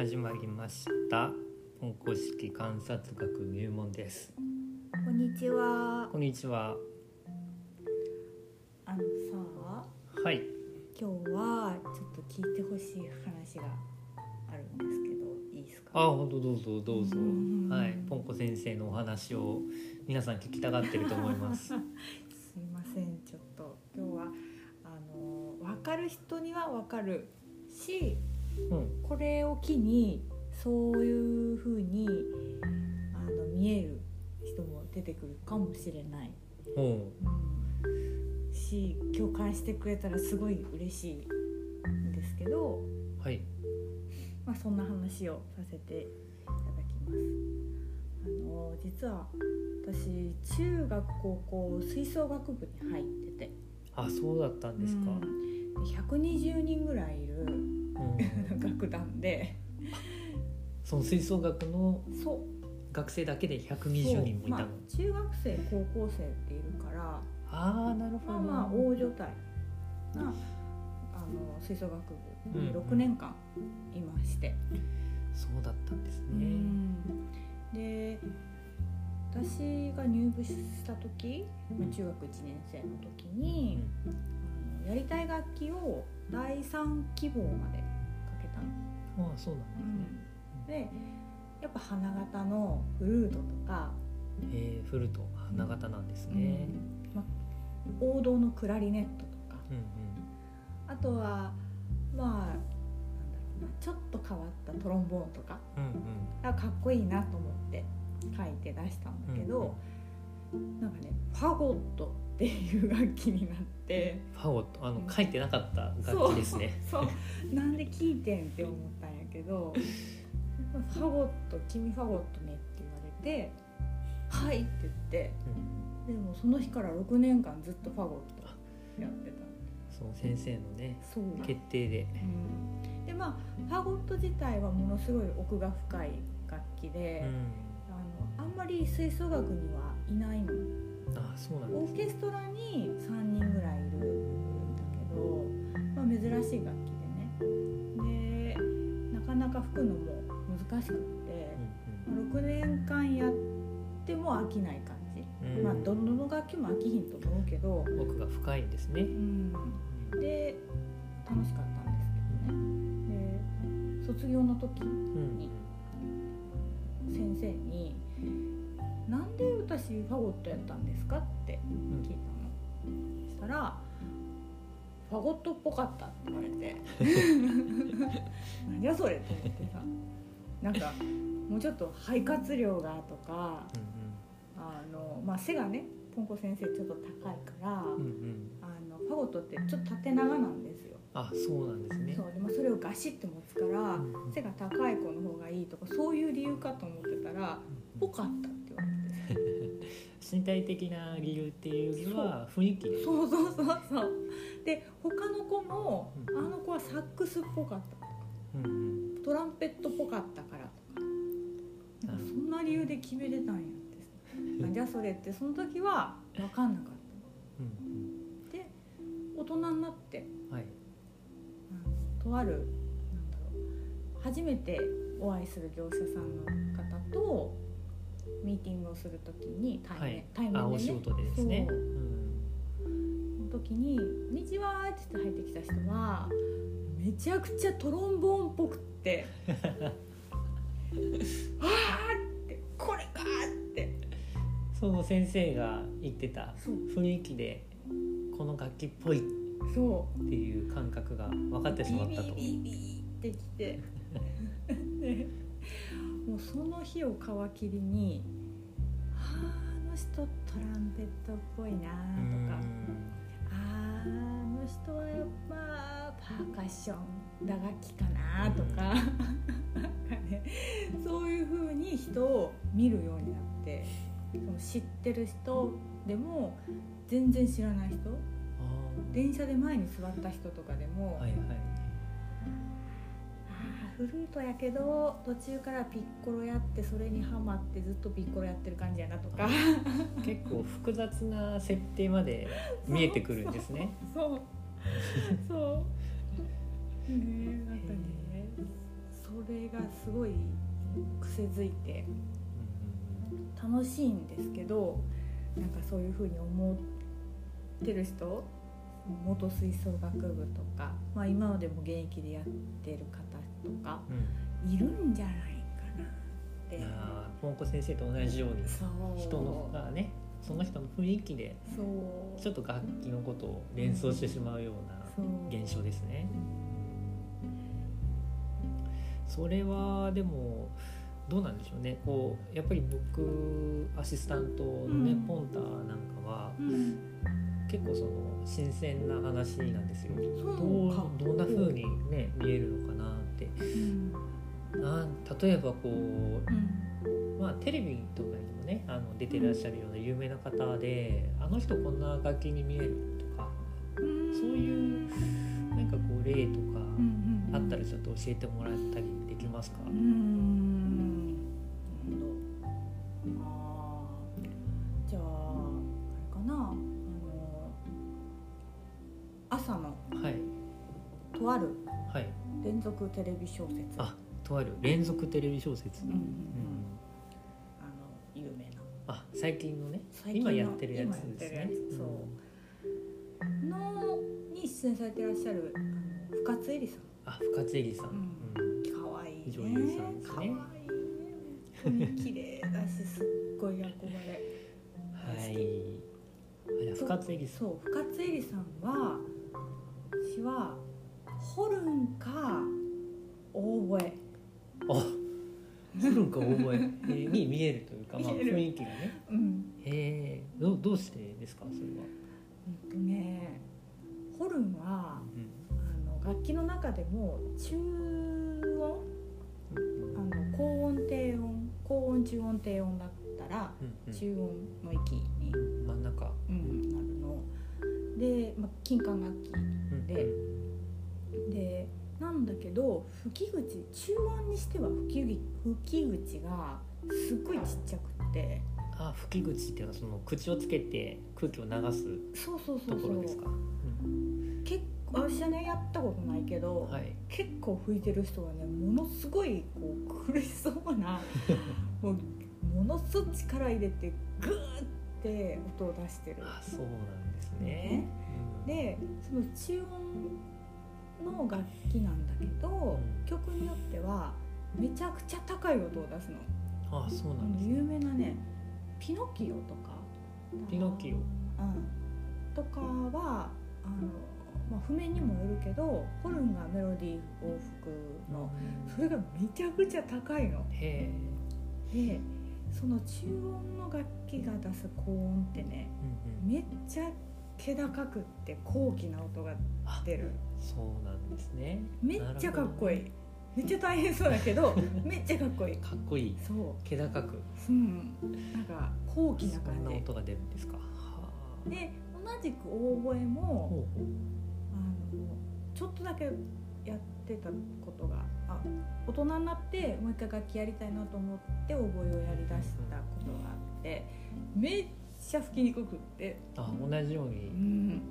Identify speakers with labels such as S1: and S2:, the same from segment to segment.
S1: 始まりました。本公式観察学入門です。
S2: こんにちは。
S1: こんにちは。
S2: あのさ、
S1: はい。
S2: 今日はちょっと聞いてほしい話があるんですけど、いいですか？
S1: あ本当どうぞどうぞ。
S2: うん。
S1: はい。ポンコ先生のお話を皆さん聞きたがってると思います。
S2: すいません、ちょっと。今日はあの分かる人には分かるし、
S1: うん。
S2: これを機にそういう風にあの見える人も出てくるかもしれない。
S1: ほ
S2: うん、し共感してくれたらすごい嬉しいんですけど、
S1: うはい。
S2: まあ、そんな話をさせていただきます。あの実は私中学高校吹奏楽部に入ってて、
S1: あそうだったんですか、
S2: うん。で120人ぐらいいる
S1: うん。
S2: 楽団で。
S1: その吹奏楽の学生だけで120人もいたの、
S2: まあ、中学生高校生っているから
S1: ああなるほど、
S2: まあまあ大所帯なあの吹奏楽部に6年間いまして。
S1: そうだったんです
S2: う
S1: ね、
S2: ん。で私が入部した時、まあ中学1年生の時に、あのやりたい楽器を第3希望までかけたの。
S1: ああそうなんですね、
S2: でやっぱ花形のフルートとか、
S1: えー、フルート花形なんですね、
S2: うん。まあ、王道のクラリネットとか。
S1: うん
S2: あとはまあなんだろうな。ちょっと変わったトロンボーンとか。
S1: うんうん。
S2: あかっこいいなと思って書いて出したんだけど、なんかねファゴットっていう楽器になって。
S1: ファゴットあの
S2: うん
S1: 書いてなかった楽器ですね。
S2: そうなんで聞いてんって思ったんやけど「ファゴット君ファゴットね」って言われて「はい」って言って
S1: うん
S2: でもその日から6年間ずっとファゴットやってた。
S1: その先生のね
S2: そう。なん
S1: 決定で。
S2: うん。でまあファゴット自体はものすごい奥が深い楽器で、
S1: うん。
S2: あのあんまり吹奏楽にはいないの
S1: あそうなんです
S2: オーケストラに3人ぐらいいるんだけど、まあ、珍しい楽器でね。でなかなか吹くのも難しくって、まあ6年間やっても飽きない感じ、
S1: うん。うん
S2: まあどの楽器も飽きひんと思うけど、
S1: 奥が深いんですね。
S2: うん、で楽しかったんですけどね。で卒業の時
S1: うん
S2: に先生に「なんで私ファゴットやったんですか?」って聞いたの、そしたら「ファゴットっぽかった」って言われて「何じゃそれ」と思ってさ。なんかもうちょっと肺活量がとかあの、まあ、背がねポンコ先生ちょっと高いから、
S1: うんうん。うんうん
S2: あのファゴットってちょっと縦長なんですよ。
S1: あそうなんですね。
S2: そうでもそれをガシッと持つから
S1: うんうん。
S2: 背が高い子の方がいいとかそういう理由かと思ってたら「ぽかった」
S1: 身体的な理由っていうよりは雰囲気。で
S2: そうそうそうそう。で他の子も
S1: うん。
S2: あの子はサックスっぽかったとか
S1: うんうん。
S2: トランペットっぽかったからとかなんかそんな理由で決めれたんやってじゃそれってその時は分かんなかっ
S1: うん
S2: たで大人になって
S1: うんはい。
S2: あのとあるなんだろう初めてお会いする業者さんの方とミーティングをするときに対面、
S1: はい。
S2: 対面でね。
S1: あお仕事でですね。
S2: そう。その時に「こんにちは」って言って入ってきた人はめちゃくちゃトロンボーンっぽくって「あーってこれか!」って。
S1: その先生が言ってた雰囲気でこの楽器っぽいっていう感覚が分かってしまったと。
S2: ビビビビってきて その日を皮切りに「あの人トランペットっぽいな」とか「あーあの人はやっぱパーカッション打楽器かな」とかそういう風に人を見るようになってその知ってる人でも全然知らない人
S1: あ
S2: 電車で前に座った人とかでも、
S1: ーはいはい
S2: フルートやけど途中からピッコロやってそれにハマってずっとピッコロやってる感じやなとか。
S1: 結構複雑な設定まで 見えてくるんですね。
S2: そう。そう。ねなんかね。それがすごい癖づいて
S1: うん。
S2: 楽しいんですけどなんかそういうふうに思ってる人元吹奏楽部とか、まあ、今までも現役でやってる方とかいるんじゃないかなって。
S1: いやーポンコ先生と同じように人のがねその人の雰囲気でちょっと楽器のことを連想してしまうような現象ですね。それはでもどうなんでしょうね。こうやっぱり僕アシスタントのね、
S2: うん。
S1: ポンタなんかは
S2: うん
S1: 結構その新鮮な話なんですよ。ど
S2: か
S1: うどんな風にね見えるのかなって。
S2: うん。
S1: なん例えばこう
S2: うん
S1: まあ、テレビとかにもねあの出てらっしゃるような有名な方で、あの人こんな楽器に見えるとか
S2: うん
S1: そういうなんかこう例とかあったらちょっと教えてもらったりできますか、
S2: とある
S1: はい。
S2: 連続テレビ小説。
S1: あとある。連続テレビ小説、
S2: うん。うん。あの有名な。
S1: あ最近のね。
S2: 最近の
S1: 今やってるやつですね。
S2: そう。のに出演されていらっしゃる深津絵里さん。
S1: あ深津絵里さん、
S2: 可愛いね。
S1: 女優さんですね。
S2: 綺麗だしすっごい憧れ。
S1: はい。深津絵里さん。
S2: そう深津絵里さんは私はホルンかオーボエ
S1: あホルンかオーボエに見えるというか、まあ、雰囲気がね。
S2: うん。
S1: へえ。どうどうしてですかそれは、
S2: うんとねホルンは
S1: うん。
S2: あの楽器の中でも中音？
S1: うん
S2: あの高音低音？高音中音低音だったら
S1: うん
S2: 中音の域に、
S1: うん、真ん中、
S2: うんなるの。で、まあ、金管楽器
S1: うん
S2: ででなんだけど吹き口中音にしては吹き吹き口がすっごいちっちゃくって。
S1: あ吹き口っていうのはその口をつけて空気を流す
S2: そうそうそ
S1: と
S2: うそう。
S1: ころですか、
S2: 結構私はねやったことないけど、
S1: うんはい。
S2: 結構吹いてる人はねものすごいこう苦しそうな もうものすごい力入れてグーって音を出してる。
S1: あそうなんですね、うん、
S2: でその中音の楽器なんだけど、
S1: ん。
S2: 曲によってはめちゃくちゃ高い音を出すの。
S1: あそうなんです
S2: 有
S1: ね
S2: 名なねピノキオとか。
S1: ピノキオ。
S2: うん、とかはあの、まあ、譜面にもよるけどホルンがメロディーを吹くのそれがめちゃくちゃ高いの。
S1: へえ、
S2: でその中音の楽器が出す高音ってね
S1: うんうん、
S2: めっちゃ気高くって高貴な音が
S1: あ
S2: 出る。
S1: そうなんですね。
S2: めっちゃかっこいい、めっちゃ大変そうだけど めっちゃかっこいい。
S1: かっこいい。
S2: そう。
S1: 気高く。
S2: うん。なんか高貴な感じ。
S1: な音が出るんですか。はあ。
S2: で同じくオーボエもあのちょっとだけやってたことがあ大人になってもう一回楽器やりたいなと思ってオーボエをやりだしたことがあってめっちゃ吹きにくくって、
S1: あ同じよう
S2: う
S1: に
S2: ん、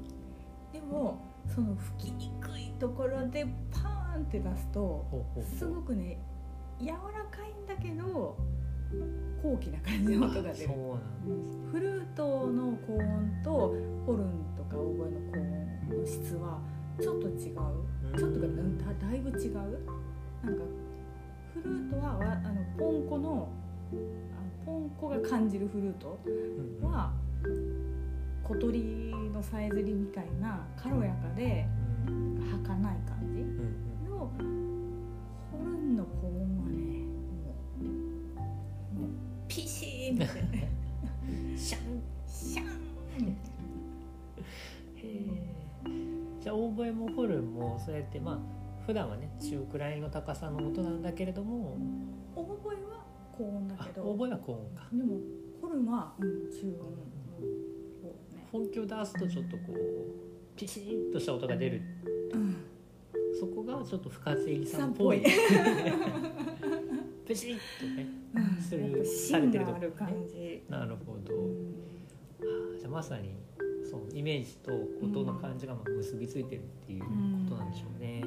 S2: でもその吹きにくいところでパーンって出すとすごくね柔らかいんだけど高貴な感じの音が出る。
S1: あそうなんですね。
S2: フルートの高音とホルンとかオーボエの高音の質はちょっと違う。ちょっとかうんだだいぶ違う。なんかフルートはわあのポンコのあポンコが感じるフルートは小鳥のさえずりみたいな軽やかで
S1: うん
S2: 儚い感じ
S1: うん
S2: のホルンの高音はねもうピシーンって
S1: シャン
S2: シャン。
S1: へえじゃあオーボエもホルンもそうやってまあ普段はね中くらいの高さの音なんだけれども
S2: オーボエは高音だ
S1: あ
S2: けど。
S1: オーボエは高音か。
S2: でもホルンは、うん、中音の方ね、
S1: 本気を出すとちょっとこうピシッとした音が出る。
S2: うん、
S1: そこがちょっと深津絵里さ
S2: さんっ
S1: ぽい。ピシッとね
S2: うん、
S1: する
S2: やっぱ芯がある感じ、
S1: なるほど、
S2: うん。
S1: じゃあまさにそうイメージと音の感じがまあ結びついてるっていうことなんでしょうね、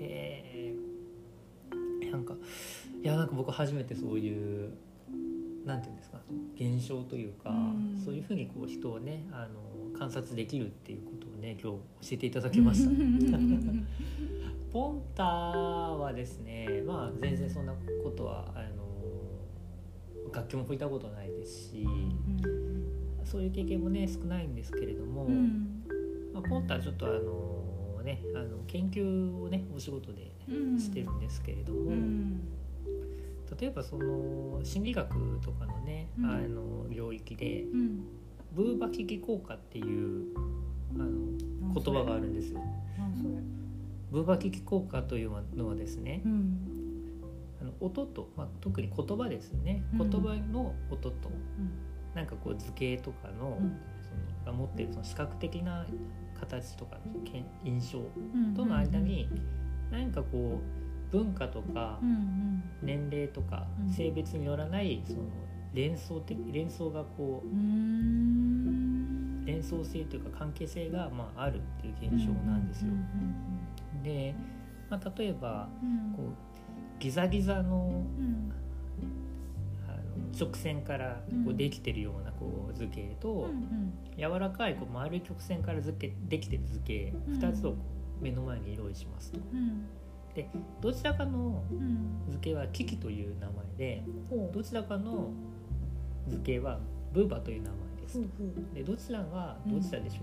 S1: へえいやなんかいやなんか僕初めてそういうなんていうんですか現象というか、
S2: うん。
S1: そういうふうにこう人をねあの観察できるっていうことをね今日教えていただきました。ポンタはですねまあ全然そんなことはあの楽器も吹いたことないですしそういう経験もね少ないんですけれども、
S2: うん。
S1: まあ、ポンタはちょっとあのねあの研究をねお仕事で
S2: うん。
S1: してるんですけれども、
S2: うん
S1: 例えばその心理学とかのね、
S2: うん。
S1: あの領域で
S2: うん。
S1: ブーバキキ効果っていうあの言葉があるんですよ。ブーバキキ効果というのはですね、
S2: うん。
S1: あの音と、まあ、特に言葉ですね。
S2: うん。
S1: 言葉の音と、なんかこう図形とかの,、
S2: うん。
S1: そのが持っているその視覚的な形とか印象
S2: うん
S1: との間に何かこう文化とか年齢とか
S2: うん。
S1: 性別によらないその連想的連想がこ
S2: う
S1: 連想性というか関係性がまああるっていう現象なんですよ。で、まあ、例えば
S2: うん。
S1: こうギザギザの
S2: うん。
S1: あの直線からこうできてるようなこう図形と、
S2: うん
S1: 柔らかいこう丸い曲線から図形できてる図形
S2: うん。
S1: 2つを目の前に用意しますと。
S2: うん
S1: どちらかの
S2: うん。
S1: 図形はキキという名前でどちらかの図形はブーバという名前です
S2: ふうふう。
S1: でどちらがどちらでしょ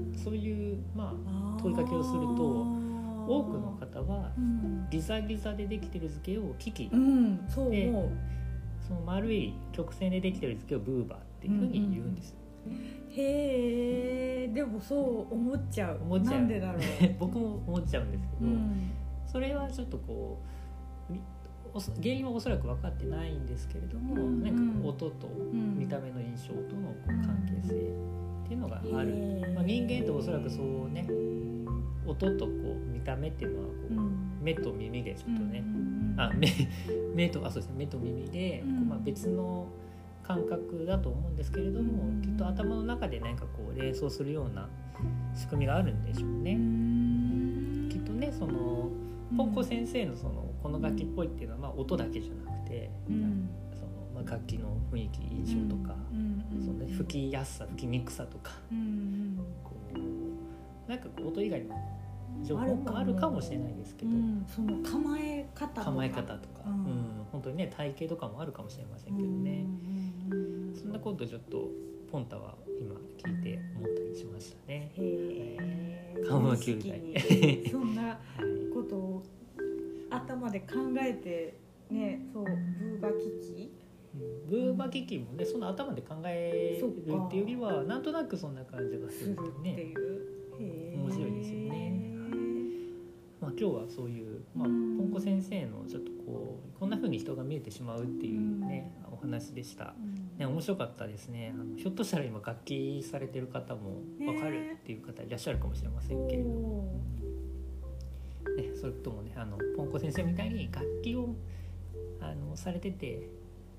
S1: うと、そういうまあ問いかけをすると多くの方は
S2: うん。
S1: ギザギザでできてる図形をキキ、
S2: うん。
S1: でその丸い曲線でできてる図形をブーバっていうふうに言うんです、
S2: へえ。でもそう思っちゃう。
S1: 思っちゃう。
S2: なんでだろう。
S1: 僕も思っちゃうんですけど、
S2: うん
S1: それはちょっとこう原因はおそらく分かってないんですけれども、
S2: うん
S1: なんか音と
S2: うん
S1: 見た目の印象との関係性っていうのがある、
S2: へー。
S1: まあ、人間っておそらくそうね音とこう見た目っていうのはこう、
S2: うん。
S1: 目と耳でちょっとね、
S2: うん
S1: あ目 目とあそうですね目と耳で、まあ、別の感覚だと思うんですけれども、
S2: うん。
S1: きっと頭の中で何かこう連想するような仕組みがあるんでしょう
S2: う
S1: ね。
S2: ん。
S1: きっとねそのポンコ先生のそのこの楽器っぽいっていうのはまあ音だけじゃなくて、
S2: うん。
S1: そのまあ楽器の雰囲気印象とか、
S2: うん。うん。
S1: そのね、吹きやすさ吹きにくさとか
S2: うん
S1: こうなんかこう音以外の情報
S2: も
S1: もあるかもしれないですけど、
S2: うん。その構え方とか。
S1: 構え方とか、
S2: う
S1: うん。ん本当にね体型とかもあるかもしれませんけどね、そんなことちょっとポンタは今聞いて思ったりしましたね。
S2: へえ
S1: 顔の球体
S2: に。そんな
S1: は い
S2: ことを頭で考えてねそうブーバキキ
S1: うんブーバキキもねその頭で考えるっていうよりはなんとなくそんな感じがする
S2: するって
S1: ね、面白いですよね。まあ、今日はそういう、まあ、
S2: うん。
S1: ポンコ先生のちょっとこうこんな風に人が見えてしまうっていうね、お話でした。
S2: うん。
S1: ね、面白かったですね。あのひょっとしたら今楽器されてる方も分かるっていう方いらっしゃるかもしれませんけれども、
S2: お
S1: ね、それともねあのポンコ先生みたいに楽器をあのされてて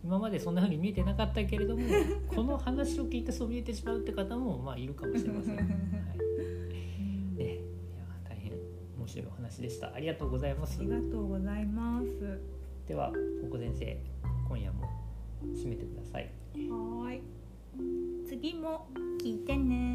S1: 今までそんな風に見えてなかったけれども この話を聞いてそう見えてしまうって方もまあいるかもしれません。はい
S2: ー
S1: ね、いや大変面白いお話でした。ありがとうございます
S2: あり。がとうございます
S1: では、ポンコ先生、今夜も締めてください。
S2: はーい次も聞いてね